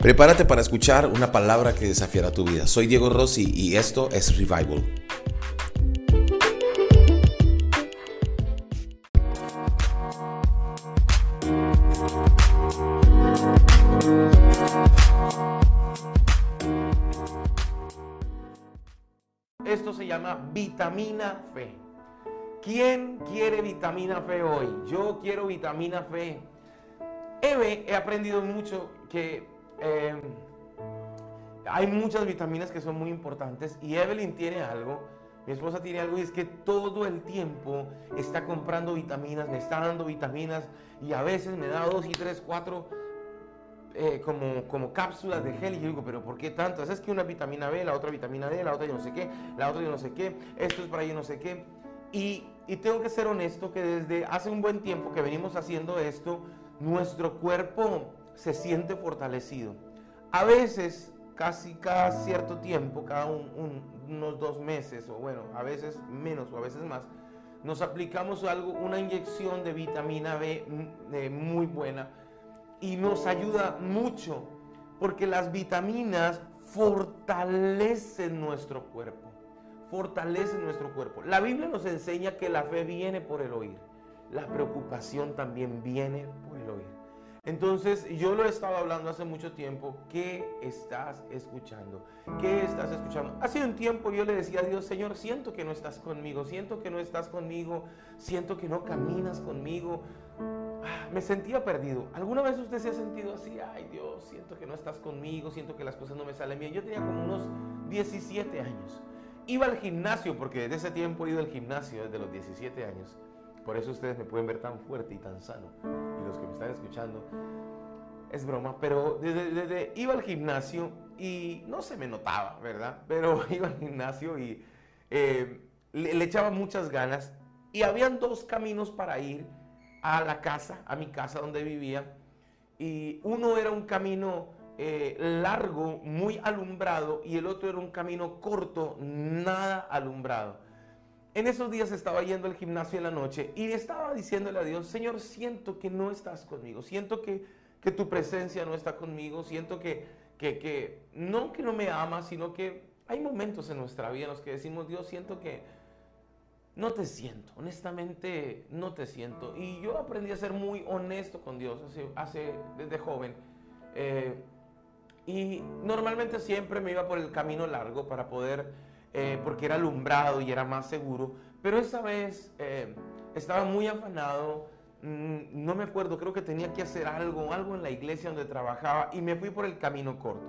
Prepárate para escuchar una palabra que desafiará tu vida. Soy Diego Rossi y esto es Revival. Esto se llama vitamina fe. ¿Quién quiere vitamina fe hoy? Yo quiero vitamina fe. Eve, he aprendido mucho que eh, hay muchas vitaminas que son muy importantes y Evelyn tiene algo, mi esposa tiene algo y es que todo el tiempo está comprando vitaminas, me está dando vitaminas y a veces me da dos y tres, cuatro eh, como, como cápsulas de gel y yo digo, pero ¿por qué tantas? Es que una vitamina B, la otra vitamina D, la otra yo no sé qué, la otra yo no sé qué, esto es para yo no sé qué. Y, y tengo que ser honesto que desde hace un buen tiempo que venimos haciendo esto, nuestro cuerpo se siente fortalecido. A veces, casi cada cierto tiempo, cada unos dos meses, o bueno, a veces menos o a veces más, nos aplicamos algo, una inyección de vitamina B mm, eh, muy buena y nos ayuda mucho porque las vitaminas fortalecen nuestro cuerpo, fortalecen nuestro cuerpo. La Biblia nos enseña que la fe viene por el oír, la preocupación también viene por el oír. Entonces, yo lo he estado hablando hace mucho tiempo. ¿Qué estás escuchando? ¿Qué estás escuchando? Hace un tiempo yo le decía a Dios, Señor, siento que no estás conmigo, siento que no estás conmigo, siento que no caminas conmigo. Ah, me sentía perdido. ¿Alguna vez usted se ha sentido así? Ay Dios, siento que no estás conmigo, siento que las cosas no me salen bien. Yo tenía como unos 17 años. Iba al gimnasio, porque desde ese tiempo he ido al gimnasio, desde los 17 años. Por eso ustedes me pueden ver tan fuerte y tan sano. Los que me están escuchando, es broma, pero desde, iba al gimnasio y no se me notaba, ¿verdad? Pero iba al gimnasio y eh, le, echaba muchas ganas. Y habían dos caminos para ir a la casa, a mi casa donde vivía. Y uno era un camino eh, largo, muy alumbrado, y el otro era un camino corto, nada alumbrado. En esos días estaba yendo al gimnasio en la noche y estaba diciéndole a Dios, Señor, siento que no estás conmigo, siento que, que tu presencia no está conmigo, siento que, que, que, no que no me amas, sino que hay momentos en nuestra vida en los que decimos, Dios, siento que no te siento, honestamente no te siento. Y yo aprendí a ser muy honesto con Dios hace, hace desde joven. Eh, y normalmente siempre me iba por el camino largo para poder eh, porque era alumbrado y era más seguro. Pero esa vez eh, estaba muy afanado, mm, no me acuerdo, creo que tenía que hacer algo, algo en la iglesia donde trabajaba y me fui por el camino corto.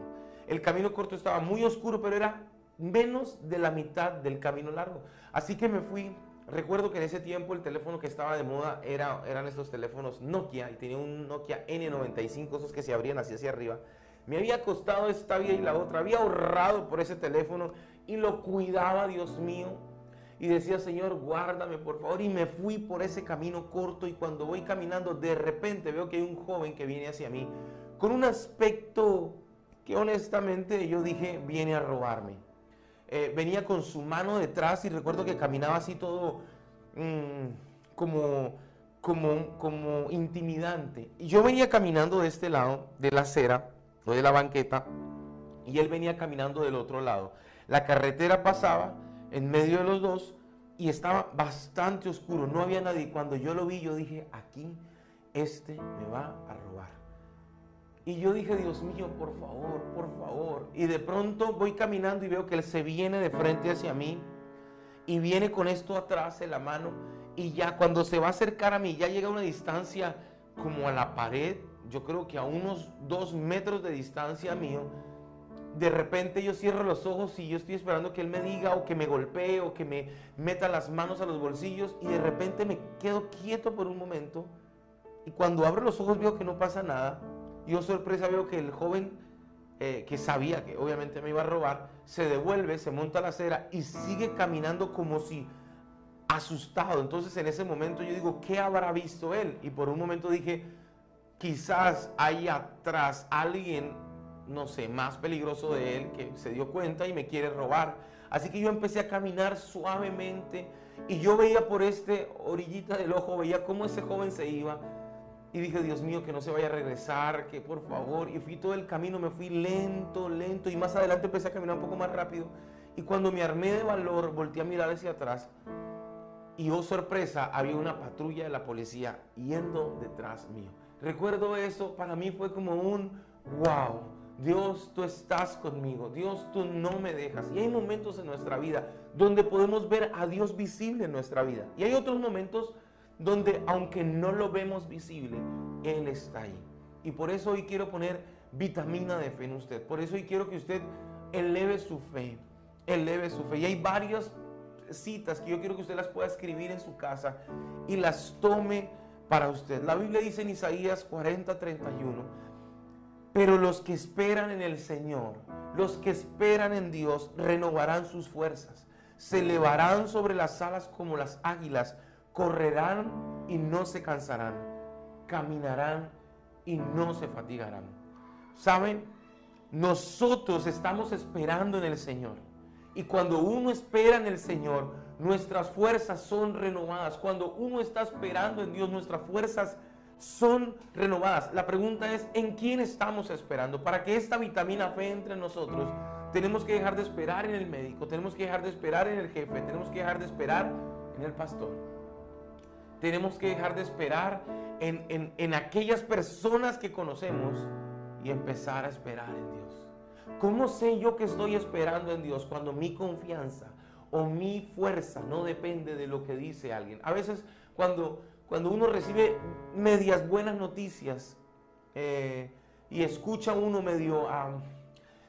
El camino corto estaba muy oscuro, pero era menos de la mitad del camino largo. Así que me fui. Recuerdo que en ese tiempo el teléfono que estaba de moda era, eran estos teléfonos Nokia y tenía un Nokia N95, esos que se abrían así hacia arriba. Me había costado esta vida y la otra. Había ahorrado por ese teléfono y lo cuidaba, Dios mío. Y decía, Señor, guárdame por favor. Y me fui por ese camino corto y cuando voy caminando, de repente veo que hay un joven que viene hacia mí con un aspecto que honestamente yo dije, viene a robarme. Eh, venía con su mano detrás y recuerdo que caminaba así todo mm, como, como, como intimidante. Y yo venía caminando de este lado, de la acera, o de la banqueta, y él venía caminando del otro lado. La carretera pasaba en medio de los dos y estaba bastante oscuro, no había nadie. Cuando yo lo vi, yo dije, aquí este me va a robar. Y yo dije, Dios mío, por favor, por favor. Y de pronto voy caminando y veo que él se viene de frente hacia mí y viene con esto atrás en la mano. Y ya cuando se va a acercar a mí, ya llega a una distancia como a la pared, yo creo que a unos dos metros de distancia mío de repente yo cierro los ojos y yo estoy esperando que él me diga o que me golpee o que me meta las manos a los bolsillos y de repente me quedo quieto por un momento y cuando abro los ojos veo que no pasa nada. Yo sorpresa veo que el joven eh, que sabía que obviamente me iba a robar se devuelve, se monta a la acera y sigue caminando como si asustado. Entonces en ese momento yo digo, ¿qué habrá visto él? Y por un momento dije, quizás hay atrás alguien no sé, más peligroso de él que se dio cuenta y me quiere robar. Así que yo empecé a caminar suavemente y yo veía por este orillita del ojo, veía cómo ese joven se iba. Y dije, Dios mío, que no se vaya a regresar, que por favor. Y fui todo el camino, me fui lento, lento. Y más adelante empecé a caminar un poco más rápido. Y cuando me armé de valor, volteé a mirar hacia atrás. Y oh sorpresa, había una patrulla de la policía yendo detrás mío. Recuerdo eso, para mí fue como un wow. Dios, tú estás conmigo. Dios, tú no me dejas. Y hay momentos en nuestra vida donde podemos ver a Dios visible en nuestra vida. Y hay otros momentos donde aunque no lo vemos visible, Él está ahí. Y por eso hoy quiero poner vitamina de fe en usted. Por eso hoy quiero que usted eleve su fe, eleve su fe. Y hay varias citas que yo quiero que usted las pueda escribir en su casa y las tome para usted. La Biblia dice en Isaías 40, 31, pero los que esperan en el Señor, los que esperan en Dios, renovarán sus fuerzas, se elevarán sobre las alas como las águilas correrán y no se cansarán, caminarán y no se fatigarán. ¿Saben? Nosotros estamos esperando en el Señor. Y cuando uno espera en el Señor, nuestras fuerzas son renovadas. Cuando uno está esperando en Dios, nuestras fuerzas son renovadas. La pregunta es, ¿en quién estamos esperando? Para que esta vitamina fe entre nosotros, tenemos que dejar de esperar en el médico, tenemos que dejar de esperar en el jefe, tenemos que dejar de esperar en el pastor. Tenemos que dejar de esperar en, aquellas personas que conocemos y empezar a esperar en Dios. ¿Cómo sé yo que estoy esperando en Dios cuando mi confianza o mi fuerza no depende de lo que dice alguien? A veces cuando, cuando uno recibe medias buenas noticias eh, y escucha uno medio...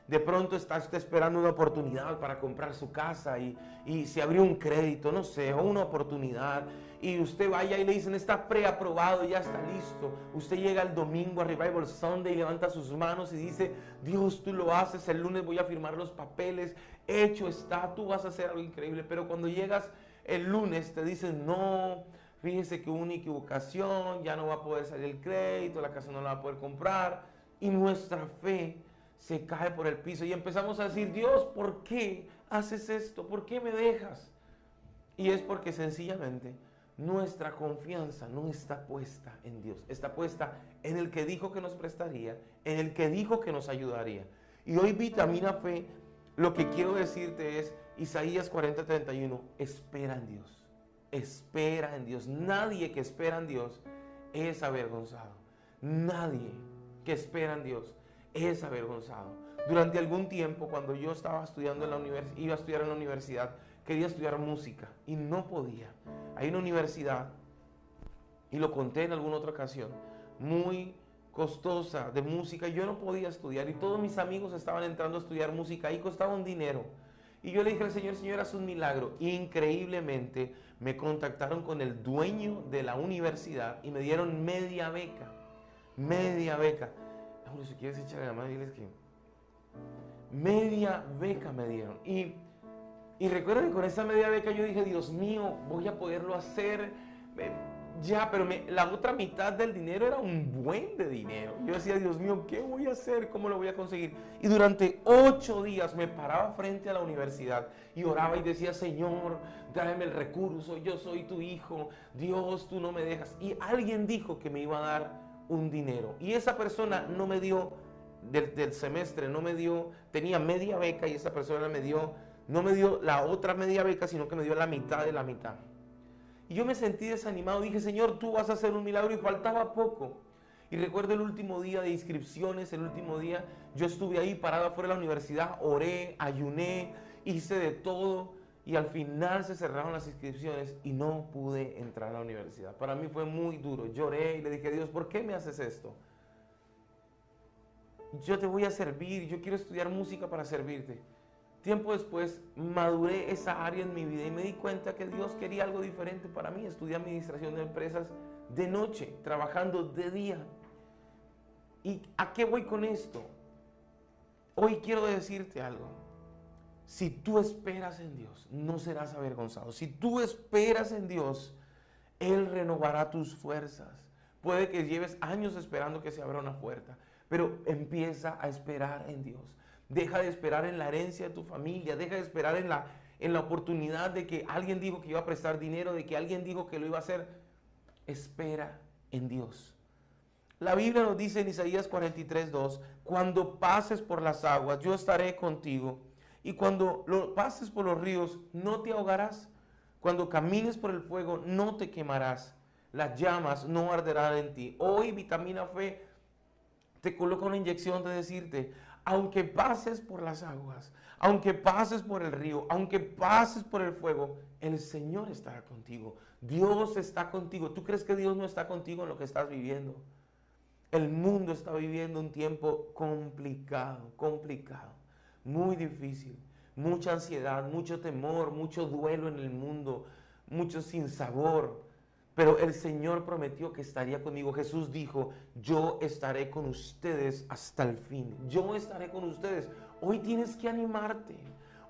de pronto está usted esperando una oportunidad para comprar su casa y, y se abrió un crédito, no sé, o una oportunidad y usted vaya y le dicen está preaprobado, ya está listo. Usted llega el domingo a Revival Sunday y levanta sus manos y dice, Dios, tú lo haces, el lunes voy a firmar los papeles, hecho está, tú vas a hacer algo increíble. Pero cuando llegas el lunes te dicen, no, fíjese que una equivocación, ya no va a poder salir el crédito, la casa no la va a poder comprar. Y nuestra fe se cae por el piso y empezamos a decir, Dios, ¿por qué haces esto? ¿Por qué me dejas? Y es porque sencillamente nuestra confianza no está puesta en Dios, está puesta en el que dijo que nos prestaría, en el que dijo que nos ayudaría. Y hoy vitamina fe, lo que quiero decirte es Isaías 40:31, espera en Dios, espera en Dios. Nadie que espera en Dios es avergonzado. Nadie que espera en Dios es avergonzado. Durante algún tiempo, cuando yo estaba estudiando en la universidad, iba a estudiar en la universidad, quería estudiar música y no podía. Hay una universidad, y lo conté en alguna otra ocasión, muy costosa de música. Yo no podía estudiar y todos mis amigos estaban entrando a estudiar música y costaba un dinero. Y yo le dije al Señor, Señor, haz un milagro. Increíblemente me contactaron con el dueño de la universidad y me dieron media beca. Media beca. si quieres echar la mano, diles que media beca me dieron. Y y recuerdo que con esa media beca yo dije, Dios mío, voy a poderlo hacer. Ya, pero la otra mitad del dinero era un buen de dinero. Yo decía, Dios mío, ¿qué voy a hacer? ¿Cómo lo voy a conseguir? Y durante ocho días me paraba frente a la universidad y oraba y decía, Señor, dame el recurso, yo soy tu hijo, Dios, tú no me dejas. Y alguien dijo que me iba a dar un dinero. Y esa persona no me dio del, del semestre, no me dio, tenía media beca y esa persona me dio no me dio la otra media beca, sino que me dio la mitad de la mitad. Y yo me sentí desanimado. Dije, Señor, tú vas a hacer un milagro y faltaba poco. Y recuerdo el último día de inscripciones, el último día, yo estuve ahí parado afuera de la universidad, oré, ayuné, hice de todo. Y al final se cerraron las inscripciones y no pude entrar a la universidad. Para mí fue muy duro. Lloré y le dije, Dios, ¿por qué me haces esto? Yo te voy a servir, yo quiero estudiar música para servirte. Tiempo después maduré esa área en mi vida y me di cuenta que Dios quería algo diferente para mí. Estudié administración de empresas de noche, trabajando de día. ¿Y a qué voy con esto? Hoy quiero decirte algo. Si tú esperas en Dios, no serás avergonzado. Si tú esperas en Dios, Él renovará tus fuerzas. Puede que lleves años esperando que se abra una puerta, pero empieza a esperar en Dios. Deja de esperar en la herencia de tu familia. Deja de esperar en la, en la oportunidad de que alguien dijo que iba a prestar dinero, de que alguien dijo que lo iba a hacer. Espera en Dios. La Biblia nos dice en Isaías 43, 2, cuando pases por las aguas, yo estaré contigo. Y cuando lo, pases por los ríos, no te ahogarás. Cuando camines por el fuego, no te quemarás. Las llamas no arderán en ti. Hoy, vitamina Fe, te coloca una inyección de decirte, aunque pases por las aguas, aunque pases por el río, aunque pases por el fuego, el Señor estará contigo. Dios está contigo. ¿Tú crees que Dios no está contigo en lo que estás viviendo? El mundo está viviendo un tiempo complicado, complicado, muy difícil. Mucha ansiedad, mucho temor, mucho duelo en el mundo, mucho sinsabor. Pero el Señor prometió que estaría conmigo. Jesús dijo, yo estaré con ustedes hasta el fin. Yo estaré con ustedes. Hoy tienes que animarte.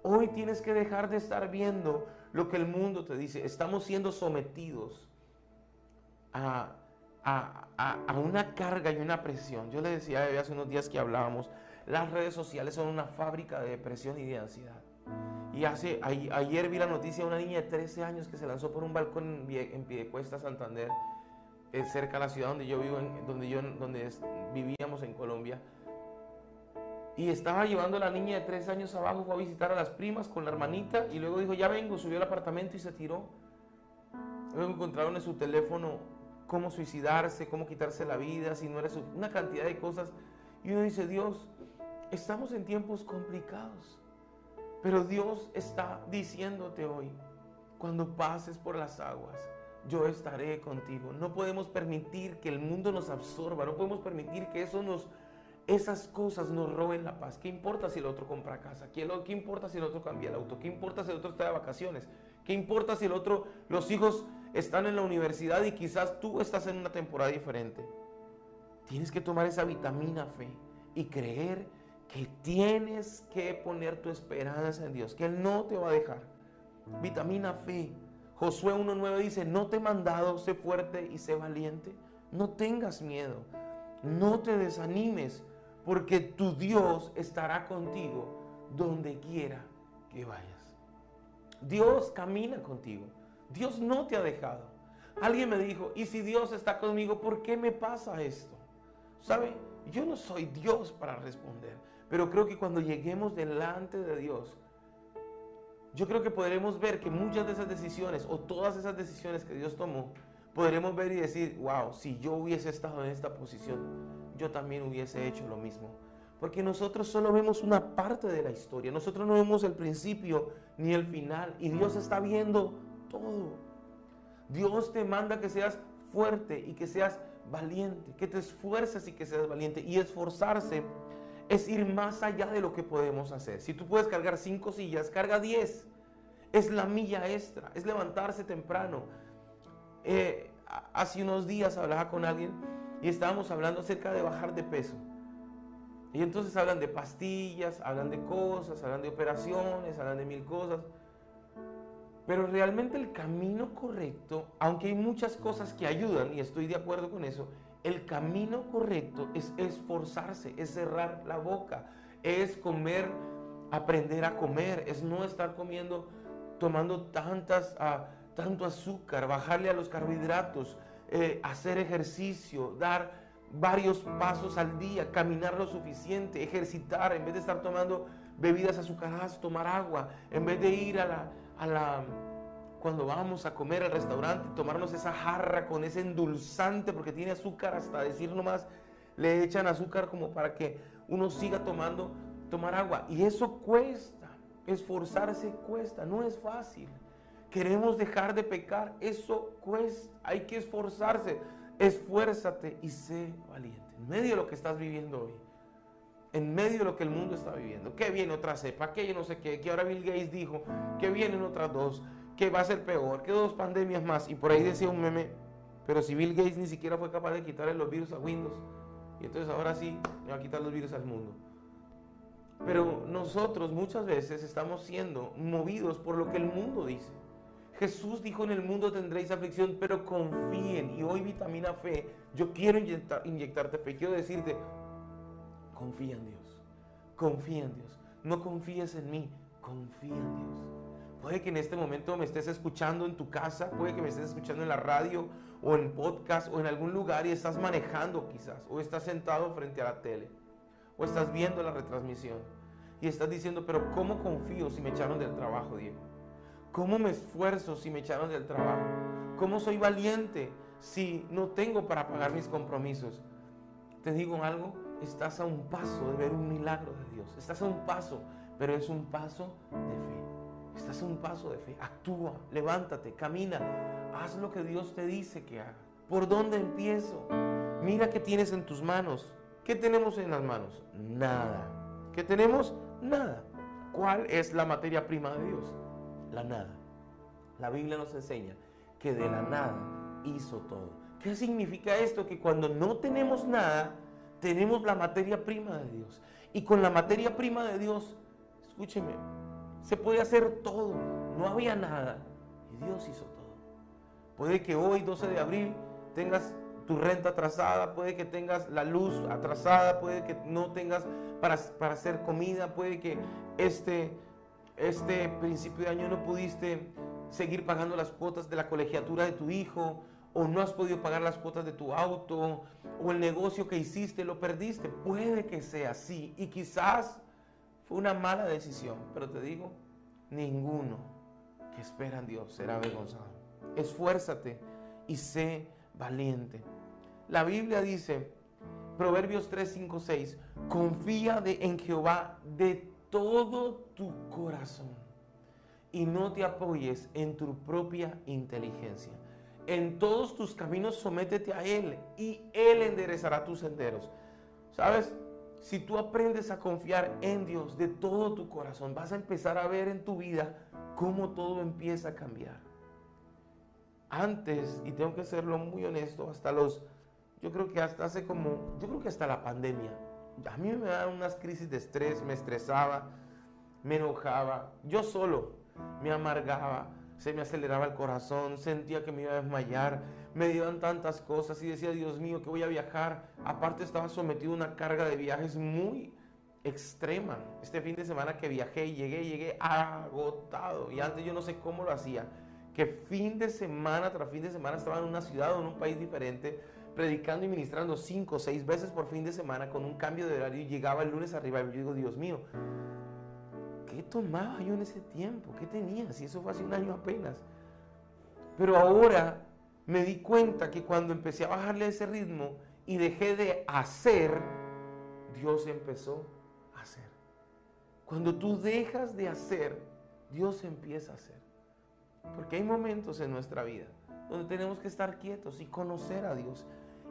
Hoy tienes que dejar de estar viendo lo que el mundo te dice. Estamos siendo sometidos a a, una carga y una presión. Yo le decía hace unos días que hablábamos, las redes sociales son una fábrica de depresión y de ansiedad. Y hace, ayer vi la noticia de una niña de 13 años que se lanzó por un balcón en, en Piedecuesta, Santander, eh, cerca de la ciudad donde yo vivo, en, donde, yo, donde vivíamos en Colombia. Y estaba llevando a la niña de 13 años abajo, fue a visitar a las primas con la hermanita y luego dijo, ya vengo, subió al apartamento y se tiró. Luego encontraron en su teléfono cómo suicidarse, cómo quitarse la vida, si no eres una cantidad de cosas. Y uno dice, Dios, estamos en tiempos complicados, pero Dios está diciéndote hoy, cuando pases por las aguas, yo estaré contigo. No podemos permitir que el mundo nos absorba, no podemos permitir que eso nos, esas cosas nos roben la paz. ¿Qué importa si el otro compra casa? ¿Qué, ¿Qué importa si el otro cambia el auto? ¿Qué importa si el otro está de vacaciones? ¿Qué importa si el otro, los hijos están en la universidad y quizás tú estás en una temporada diferente. Tienes que tomar esa vitamina fe y creer que tienes que poner tu esperanza en Dios, que Él no te va a dejar. Vitamina fe. Josué 1.9 dice, no te he mandado, sé fuerte y sé valiente. No tengas miedo, no te desanimes, porque tu Dios estará contigo donde quiera que vayas. Dios camina contigo. Dios no te ha dejado. Alguien me dijo, ¿y si Dios está conmigo, por qué me pasa esto? ¿Sabe? Yo no soy Dios para responder, pero creo que cuando lleguemos delante de Dios, yo creo que podremos ver que muchas de esas decisiones o todas esas decisiones que Dios tomó, podremos ver y decir, wow, si yo hubiese estado en esta posición, yo también hubiese hecho lo mismo. Porque nosotros solo vemos una parte de la historia, nosotros no vemos el principio ni el final, y Dios está viendo todo. Dios te manda que seas fuerte y que seas valiente, que te esfuerces y que seas valiente. Y esforzarse es ir más allá de lo que podemos hacer. Si tú puedes cargar cinco sillas, carga diez. Es la milla extra, es levantarse temprano. Eh, hace unos días hablaba con alguien y estábamos hablando acerca de bajar de peso. Y entonces hablan de pastillas, hablan de cosas, hablan de operaciones, hablan de mil cosas. Pero realmente el camino correcto, aunque hay muchas cosas que ayudan, y estoy de acuerdo con eso, el camino correcto es esforzarse, es cerrar la boca, es comer, aprender a comer, es no estar comiendo, tomando tantas, uh, tanto azúcar, bajarle a los carbohidratos, eh, hacer ejercicio, dar varios pasos al día, caminar lo suficiente, ejercitar, en vez de estar tomando bebidas azucaradas, tomar agua, en vez de ir a la, a la, cuando vamos a comer al restaurante, tomarnos esa jarra con ese endulzante, porque tiene azúcar, hasta decir nomás, le echan azúcar como para que uno siga tomando, tomar agua. Y eso cuesta, esforzarse cuesta, no es fácil. Queremos dejar de pecar, eso cuesta, hay que esforzarse. Esfuérzate y sé valiente. En medio de lo que estás viviendo hoy, en medio de lo que el mundo está viviendo. Que viene otra cepa, que yo no sé qué, que ahora Bill Gates dijo que vienen otras dos, que va a ser peor, que dos pandemias más. Y por ahí decía un meme, pero si Bill Gates ni siquiera fue capaz de quitarle los virus a Windows, y entonces ahora sí va a quitar los virus al mundo. Pero nosotros muchas veces estamos siendo movidos por lo que el mundo dice. Jesús dijo en el mundo tendréis aflicción, pero confíen. Y hoy vitamina fe, yo quiero inyectar, inyectarte fe, quiero decirte, confía en Dios. Confía en Dios. No confíes en mí, confía en Dios. Puede que en este momento me estés escuchando en tu casa, puede que me estés escuchando en la radio o en podcast o en algún lugar y estás manejando quizás, o estás sentado frente a la tele, o estás viendo la retransmisión y estás diciendo, pero ¿cómo confío si me echaron del trabajo, Diego? ¿Cómo me esfuerzo si me echaron del trabajo? ¿Cómo soy valiente si no tengo para pagar mis compromisos? Te digo algo, estás a un paso de ver un milagro de Dios. Estás a un paso, pero es un paso de fe. Estás a un paso de fe. Actúa, levántate, camina. Haz lo que Dios te dice que haga. ¿Por dónde empiezo? Mira qué tienes en tus manos. ¿Qué tenemos en las manos? Nada. ¿Qué tenemos? Nada. ¿Cuál es la materia prima de Dios? La nada. La Biblia nos enseña que de la nada hizo todo. ¿Qué significa esto? Que cuando no tenemos nada, tenemos la materia prima de Dios. Y con la materia prima de Dios, escúcheme, se puede hacer todo. No había nada. Y Dios hizo todo. Puede que hoy, 12 de abril, tengas tu renta atrasada, puede que tengas la luz atrasada, puede que no tengas para, para hacer comida, puede que este, este principio de año no pudiste seguir pagando las cuotas de la colegiatura de tu hijo, o no has podido pagar las cuotas de tu auto, o el negocio que hiciste lo perdiste. Puede que sea así, y quizás fue una mala decisión, pero te digo, ninguno que espera en Dios será avergonzado. Esfuérzate y sé valiente. La Biblia dice, Proverbios 3, 5, 6, confía de, en Jehová de todo tu corazón y no te apoyes en tu propia inteligencia. En todos tus caminos sométete a Él y Él enderezará tus senderos. ¿Sabes? Si tú aprendes a confiar en Dios de todo tu corazón, vas a empezar a ver en tu vida cómo todo empieza a cambiar. Antes, y tengo que serlo muy honesto, hasta los, yo creo que hasta hace como, yo creo que hasta la pandemia, a mí me daban unas crisis de estrés, me estresaba, me enojaba, yo solo me amargaba, se me aceleraba el corazón, sentía que me iba a desmayar, me dieron tantas cosas y decía, Dios mío, que voy a viajar. Aparte estaba sometido a una carga de viajes muy extrema. Este fin de semana que viajé y llegué, llegué agotado. Y antes yo no sé cómo lo hacía. Que fin de semana tras fin de semana estaba en una ciudad o en un país diferente, predicando y ministrando cinco o seis veces por fin de semana con un cambio de horario y llegaba el lunes arriba y yo digo, Dios mío, ¿qué tomaba yo en ese tiempo? ¿Qué tenía? Si eso fue hace un año apenas. Pero ahora me di cuenta que cuando empecé a bajarle ese ritmo y dejé de hacer, Dios empezó a hacer. Cuando tú dejas de hacer, Dios empieza a hacer. Porque hay momentos en nuestra vida donde tenemos que estar quietos y conocer a Dios.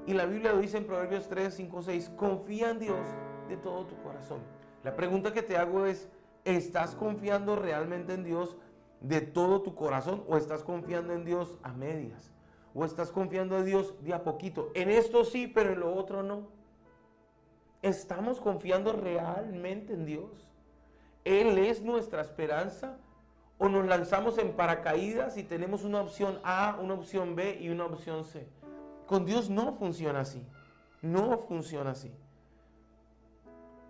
Y la Biblia lo dice en Proverbios 3, 5, 6, confía en Dios de todo tu corazón. La pregunta que te hago es, ¿estás confiando realmente en Dios de todo tu corazón o estás confiando en Dios a medias? ¿O estás confiando en Dios de a poquito? En esto sí, pero en lo otro no. ¿Estamos confiando realmente en Dios? ¿Él es nuestra esperanza? ¿O nos lanzamos en paracaídas y tenemos una opción A, una opción B y una opción C? Con Dios no funciona así. No funciona así.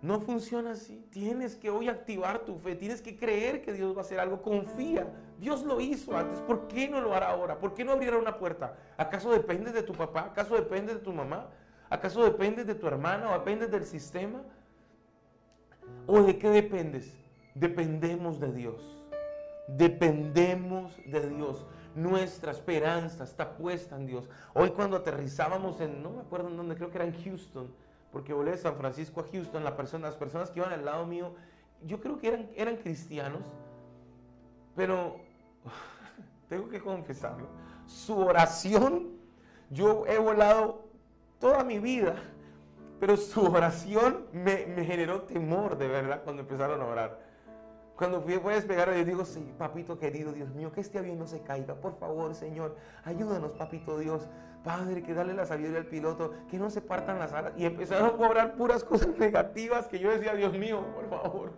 No funciona así. Tienes que hoy activar tu fe. Tienes que creer que Dios va a hacer algo. Confía. Dios lo hizo antes. ¿Por qué no lo hará ahora? ¿Por qué no abrirá una puerta? ¿Acaso depende de tu papá? ¿Acaso depende de tu mamá? ¿Acaso depende de tu hermana o depende del sistema? ¿O de qué dependes? Dependemos de Dios. Dependemos de Dios. Nuestra esperanza está puesta en Dios. Hoy cuando aterrizábamos en, no me acuerdo en dónde, creo que era en Houston, porque volé de San Francisco a Houston, las personas que iban al lado mío, yo creo que eran, eran cristianos, pero tengo que confesarlo, su oración, yo he volado toda mi vida, pero su oración me, me generó temor de verdad cuando empezaron a orar. Cuando fui, a despegar, yo digo, sí, papito querido, Dios mío, que este avión no se caiga. Por favor, Señor, ayúdanos, papito Dios. Padre, que dale la sabiduría al piloto, que no se partan las alas. Y empezaron a cobrar puras cosas negativas que yo decía, Dios mío, por favor.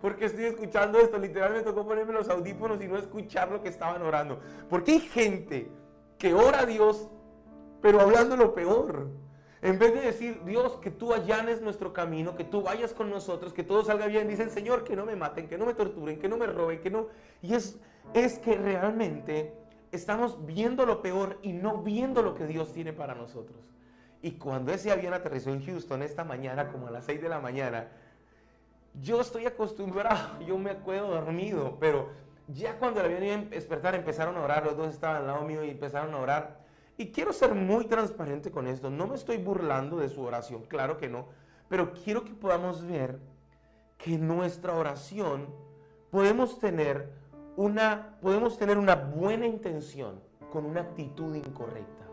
Porque estoy escuchando esto, literalmente tocó ponerme los audífonos y no escuchar lo que estaban orando. Porque hay gente que ora a Dios, pero hablando lo peor. En vez de decir, Dios, que tú allanes nuestro camino, que tú vayas con nosotros, que todo salga bien, dicen, Señor, que no me maten, que no me torturen, que no me roben, que no... Y es, es que realmente estamos viendo lo peor y no viendo lo que Dios tiene para nosotros. Y cuando ese avión aterrizó en Houston esta mañana, como a las 6 de la mañana, yo estoy acostumbrado, yo me acuerdo dormido, pero ya cuando el avión iba a despertar empezaron a orar, los dos estaban al lado mío y empezaron a orar. Y quiero ser muy transparente con esto, no me estoy burlando de su oración, claro que no, pero quiero que podamos ver que nuestra oración podemos tener una, podemos tener una buena intención con una actitud incorrecta.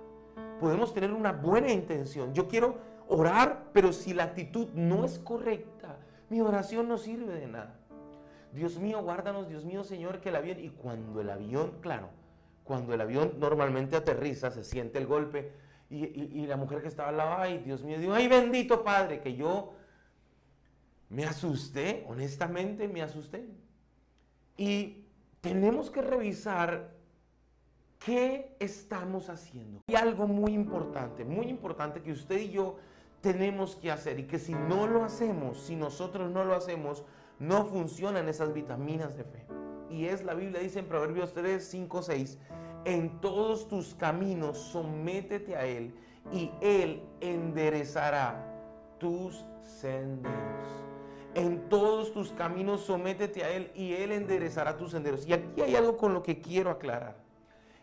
Podemos tener una buena intención. Yo quiero orar, pero si la actitud no es correcta, mi oración no sirve de nada. Dios mío, guárdanos, Dios mío, Señor, que el avión, y cuando el avión, claro, cuando el avión normalmente aterriza, se siente el golpe, y, la mujer que estaba al lado, ay, Dios mío, digo, ay, bendito Padre, que yo me asusté, honestamente me asusté. Y tenemos que revisar qué estamos haciendo. Y algo muy importante, muy importante que usted y yo tenemos que hacer y que si no lo hacemos, si nosotros no lo hacemos, no funcionan esas vitaminas de fe. Y es la Biblia dice en Proverbios 3, 5, 6, en todos tus caminos sométete a Él y Él enderezará tus senderos. En todos tus caminos sométete a Él y Él enderezará tus senderos. Y aquí hay algo con lo que quiero aclarar.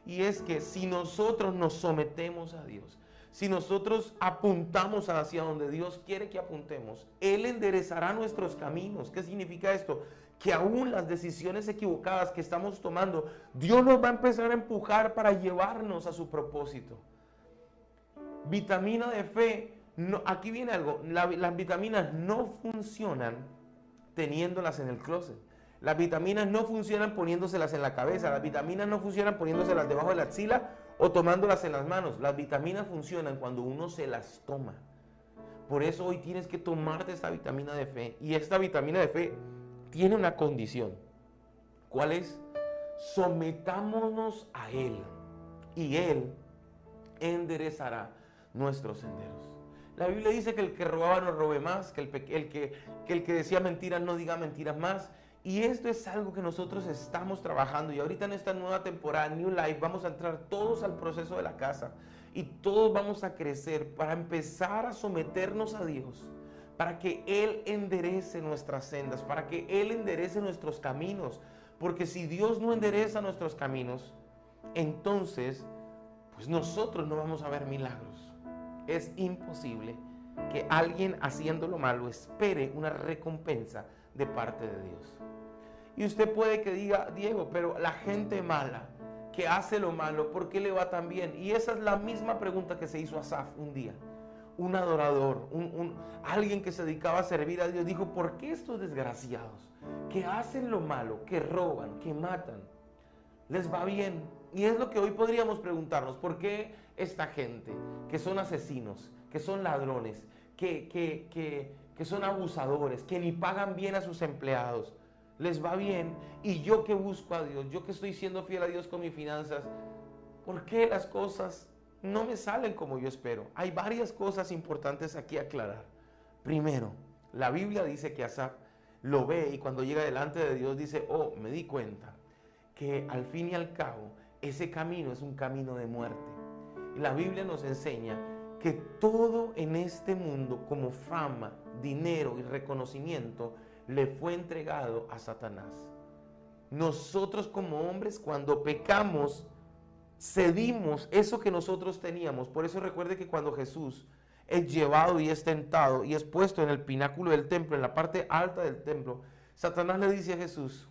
Y es que si nosotros nos sometemos a Dios, si nosotros apuntamos hacia donde Dios quiere que apuntemos, Él enderezará nuestros caminos. ¿Qué significa esto? Que aún las decisiones equivocadas que estamos tomando, Dios nos va a empezar a empujar para llevarnos a su propósito. Vitamina de fe no, aquí viene algo, las vitaminas no funcionan teniéndolas en el closet. Las vitaminas no funcionan poniéndoselas en la cabeza, las vitaminas no funcionan poniéndoselas debajo de la axila o tomándolas en las manos. Las vitaminas funcionan cuando uno se las toma. Por eso hoy tienes que tomarte esta vitamina de fe. Y esta vitamina de fe tiene una condición. ¿Cuál es? Sometámonos a Él y Él enderezará nuestros senderos. La Biblia dice que el que robaba no robe más, que el, que, el que decía mentiras no diga mentiras más. Y esto es algo que nosotros estamos trabajando. Y ahorita en esta nueva temporada, New Life, vamos a entrar todos al proceso de la casa. Y todos vamos a crecer para empezar a someternos a Dios. Para que Él enderece nuestras sendas. Para que Él enderece nuestros caminos. Porque si Dios no endereza nuestros caminos, entonces, pues nosotros no vamos a ver milagros es imposible que alguien haciendo lo malo espere una recompensa de parte de Dios. Y usted puede que diga, Diego, pero la gente mala que hace lo malo, ¿por qué le va tan bien? Y esa es la misma pregunta que se hizo a Asaf un día. Un adorador, alguien que se dedicaba a servir a Dios, dijo, ¿por qué estos desgraciados que hacen lo malo, que roban, que matan, les va bien? Y es lo que hoy podríamos preguntarnos, ¿por qué esta gente, que son asesinos, que son ladrones, que, que, son abusadores, que ni pagan bien a sus empleados, les va bien, y yo que busco a Dios, yo que estoy siendo fiel a Dios con mis finanzas, ¿por qué las cosas no me salen como yo espero? Hay varias cosas importantes aquí a aclarar. Primero, la Biblia dice que Asaf lo ve y cuando llega delante de Dios dice, oh, me di cuenta que al fin y al cabo ese camino es un camino de muerte la Biblia nos enseña que todo en este mundo, como fama, dinero y reconocimiento, le fue entregado a Satanás. Nosotros como hombres, cuando pecamos, cedimos eso que nosotros teníamos. Por eso recuerde que cuando Jesús es llevado y es tentado y es puesto en el pináculo del templo, en la parte alta del templo, Satanás le dice a Jesús,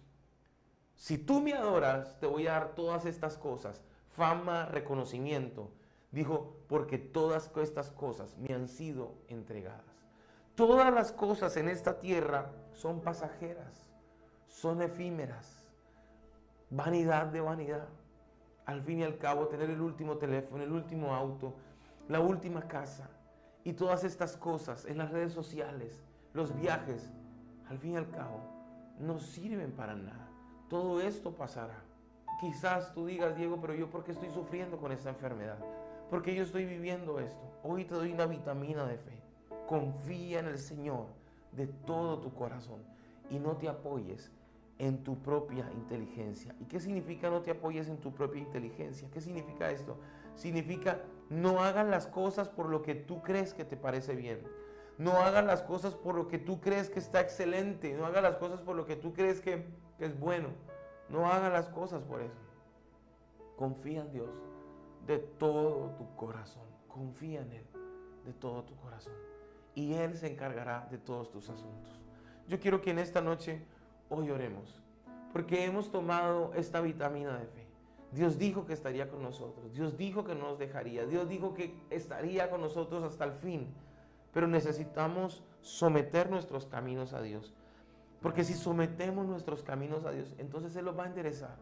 si tú me adoras, te voy a dar todas estas cosas, fama, reconocimiento. Dijo, porque todas estas cosas me han sido entregadas. Todas las cosas en esta tierra son pasajeras, son efímeras, vanidad de vanidad. Al fin y al cabo, tener el último teléfono, el último auto, la última casa y todas estas cosas en las redes sociales, los viajes, al fin y al cabo, no sirven para nada. Todo esto pasará. Quizás tú digas, Diego, pero yo por qué estoy sufriendo con esta enfermedad? porque yo estoy viviendo esto. Hoy te doy una vitamina de fe. Confía en el Señor de todo tu corazón y no te apoyes en tu propia inteligencia. ¿Y qué significa no te apoyes en tu propia inteligencia? ¿Qué significa esto? Significa no hagas las cosas por lo que tú crees que te parece bien. No hagas las cosas por lo que tú crees que está excelente. No hagas las cosas por lo que tú crees que, es bueno. No hagas las cosas por eso. Confía en Dios de todo tu corazón. Confía en Él de todo tu corazón. Y Él se encargará de todos tus asuntos. Yo quiero que en esta noche hoy oremos. Porque hemos tomado esta vitamina de fe. Dios dijo que estaría con nosotros. Dios dijo que no nos dejaría. Dios dijo que estaría con nosotros hasta el fin. Pero necesitamos someter nuestros caminos a Dios. Porque si sometemos nuestros caminos a Dios, entonces Él los va a enderezar.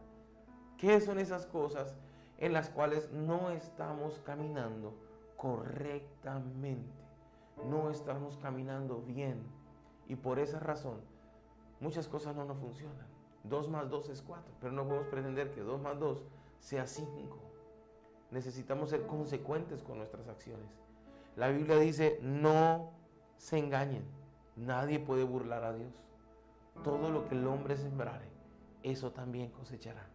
¿Qué son esas cosas en las cuales no estamos caminando correctamente? No estamos caminando bien. Y por esa razón, muchas cosas no nos funcionan. 2 más 2 es 4, pero no podemos pretender que 2 más 2 sea 5. Necesitamos ser consecuentes con nuestras acciones. La Biblia dice, no se engañen, nadie puede burlar a Dios. Todo lo que el hombre sembrare, eso también cosechará.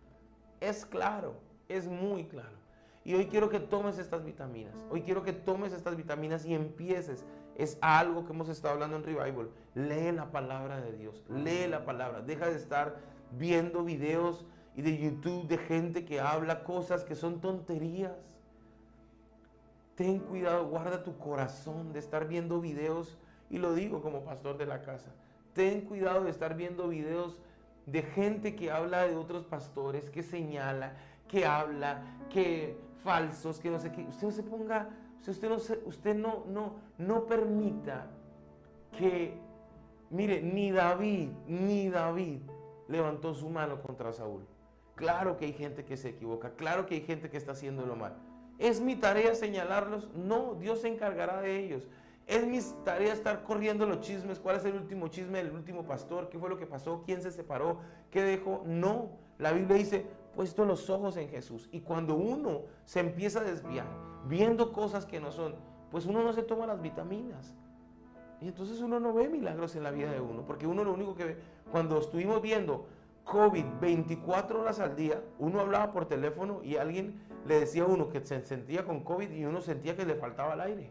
Es claro, es muy claro. Y hoy quiero que tomes estas vitaminas. Hoy quiero que tomes estas vitaminas y empieces. Es algo que hemos estado hablando en Revival. Lee la palabra de Dios. Lee la palabra. Deja de estar viendo videos y de YouTube de gente que habla cosas que son tonterías. Ten cuidado, guarda tu corazón de estar viendo videos, y lo digo como pastor de la casa, ten cuidado de estar viendo videos de gente que habla de otros pastores, que señala, que habla, que falsos, que no sé qué. Usted no se ponga, usted no, usted no, no, no permita que, mire, ni David, ni David levantó su mano contra Saúl. Claro que hay gente que se equivoca, claro que hay gente que está haciendo lo mal. ¿Es mi tarea señalarlos? No, Dios se encargará de ellos. ¿Es mi tarea estar corriendo los chismes? ¿Cuál es el último chisme del último pastor? ¿Qué fue lo que pasó? ¿Quién se separó? ¿Qué dejó? No. La Biblia dice, puesto los ojos en Jesús. Y cuando uno se empieza a desviar, viendo cosas que no son, pues uno no se toma las vitaminas. Y entonces uno no ve milagros en la vida de uno, porque uno lo único que ve, cuando estuvimos viendo COVID 24 horas al día, uno hablaba por teléfono y alguien le decía uno que se sentía con COVID y uno sentía que le faltaba el aire.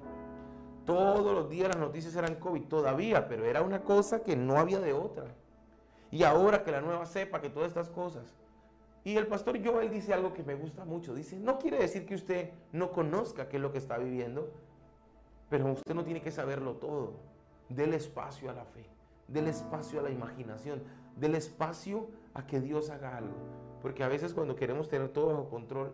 Todos los días las noticias eran COVID todavía, pero era una cosa que no había de otra. Y ahora que la nueva cepa, que todas estas cosas. Y el pastor Joel dice algo que me gusta mucho. Dice, no quiere decir que usted no conozca qué es lo que está viviendo, pero usted no tiene que saberlo todo. Del espacio a la fe, del espacio a la imaginación, del espacio a que Dios haga algo. Porque a veces cuando queremos tener todo bajo control,